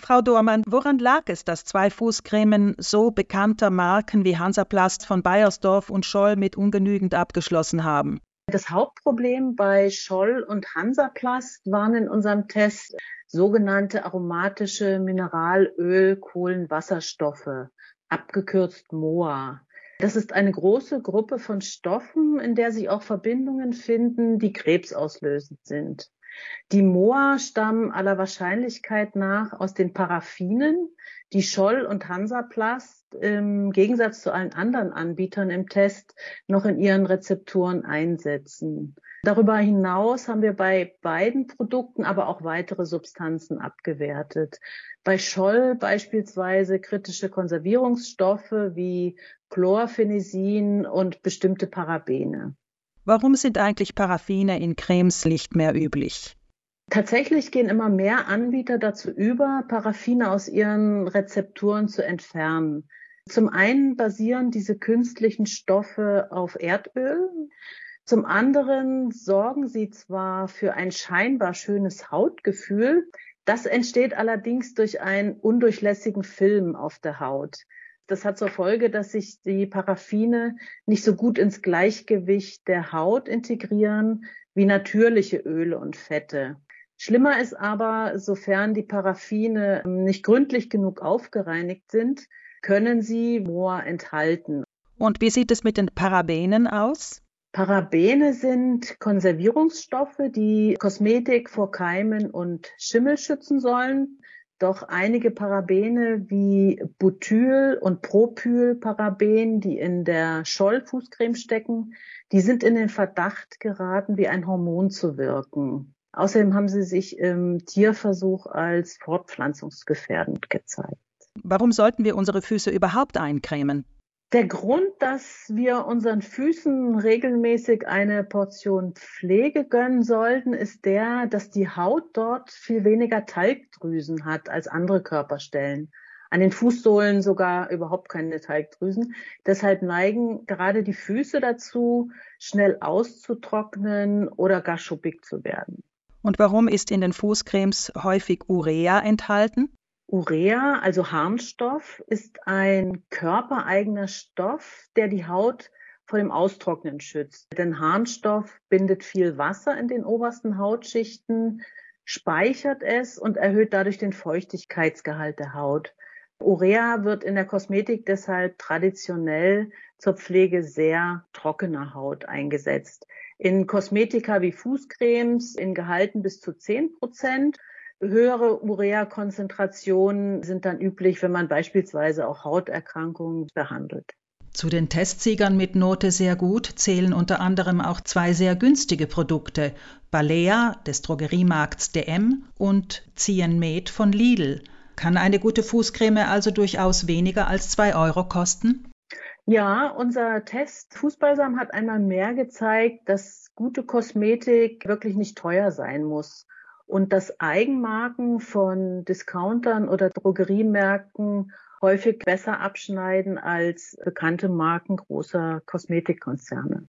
Frau Dormann, woran lag es, dass zwei Fußcremen so bekannter Marken wie Hansaplast von Bayersdorf und Scholl mit ungenügend abgeschlossen haben? Das Hauptproblem bei Scholl und Hansaplast waren in unserem Test sogenannte aromatische Mineralöl, Kohlenwasserstoffe, abgekürzt MOA. Das ist eine große Gruppe von Stoffen, in der sich auch Verbindungen finden, die krebsauslösend sind. Die Moa stammen aller Wahrscheinlichkeit nach aus den Paraffinen, die Scholl und Hansaplast im Gegensatz zu allen anderen Anbietern im Test noch in ihren Rezepturen einsetzen. Darüber hinaus haben wir bei beiden Produkten aber auch weitere Substanzen abgewertet. Bei Scholl beispielsweise kritische Konservierungsstoffe wie Chlorphenesin und bestimmte Parabene. Warum sind eigentlich Paraffine in Cremes nicht mehr üblich? Tatsächlich gehen immer mehr Anbieter dazu über, Paraffine aus ihren Rezepturen zu entfernen. Zum einen basieren diese künstlichen Stoffe auf Erdöl. Zum anderen sorgen sie zwar für ein scheinbar schönes Hautgefühl, das entsteht allerdings durch einen undurchlässigen Film auf der Haut. Das hat zur Folge, dass sich die Paraffine nicht so gut ins Gleichgewicht der Haut integrieren wie natürliche Öle und Fette. Schlimmer ist aber, sofern die Paraffine nicht gründlich genug aufgereinigt sind, können sie Moor enthalten. Und wie sieht es mit den Parabenen aus? Parabene sind Konservierungsstoffe, die Kosmetik vor Keimen und Schimmel schützen sollen. Doch einige Parabene wie Butyl und Propylparaben, die in der Schollfußcreme stecken, die sind in den Verdacht geraten, wie ein Hormon zu wirken. Außerdem haben sie sich im Tierversuch als fortpflanzungsgefährdend gezeigt. Warum sollten wir unsere Füße überhaupt eincremen? Der Grund, dass wir unseren Füßen regelmäßig eine Portion Pflege gönnen sollten, ist der, dass die Haut dort viel weniger Talgdrüsen hat als andere Körperstellen. An den Fußsohlen sogar überhaupt keine Talgdrüsen. Deshalb neigen gerade die Füße dazu, schnell auszutrocknen oder gar schuppig zu werden. Und warum ist in den Fußcremes häufig Urea enthalten? Urea, also Harnstoff, ist ein körpereigener Stoff, der die Haut vor dem Austrocknen schützt. Denn Harnstoff bindet viel Wasser in den obersten Hautschichten, speichert es und erhöht dadurch den Feuchtigkeitsgehalt der Haut. Urea wird in der Kosmetik deshalb traditionell zur Pflege sehr trockener Haut eingesetzt. In Kosmetika wie Fußcremes in Gehalten bis zu 10 Prozent Höhere Urea-Konzentrationen sind dann üblich, wenn man beispielsweise auch Hauterkrankungen behandelt. Zu den Testsiegern mit Note sehr gut zählen unter anderem auch zwei sehr günstige Produkte, Balea des Drogeriemarkts DM und Cienmed von Lidl. Kann eine gute Fußcreme also durchaus weniger als zwei Euro kosten? Ja, unser Test Fußbalsam hat einmal mehr gezeigt, dass gute Kosmetik wirklich nicht teuer sein muss und dass Eigenmarken von Discountern oder Drogeriemärkten häufig besser abschneiden als bekannte Marken großer Kosmetikkonzerne.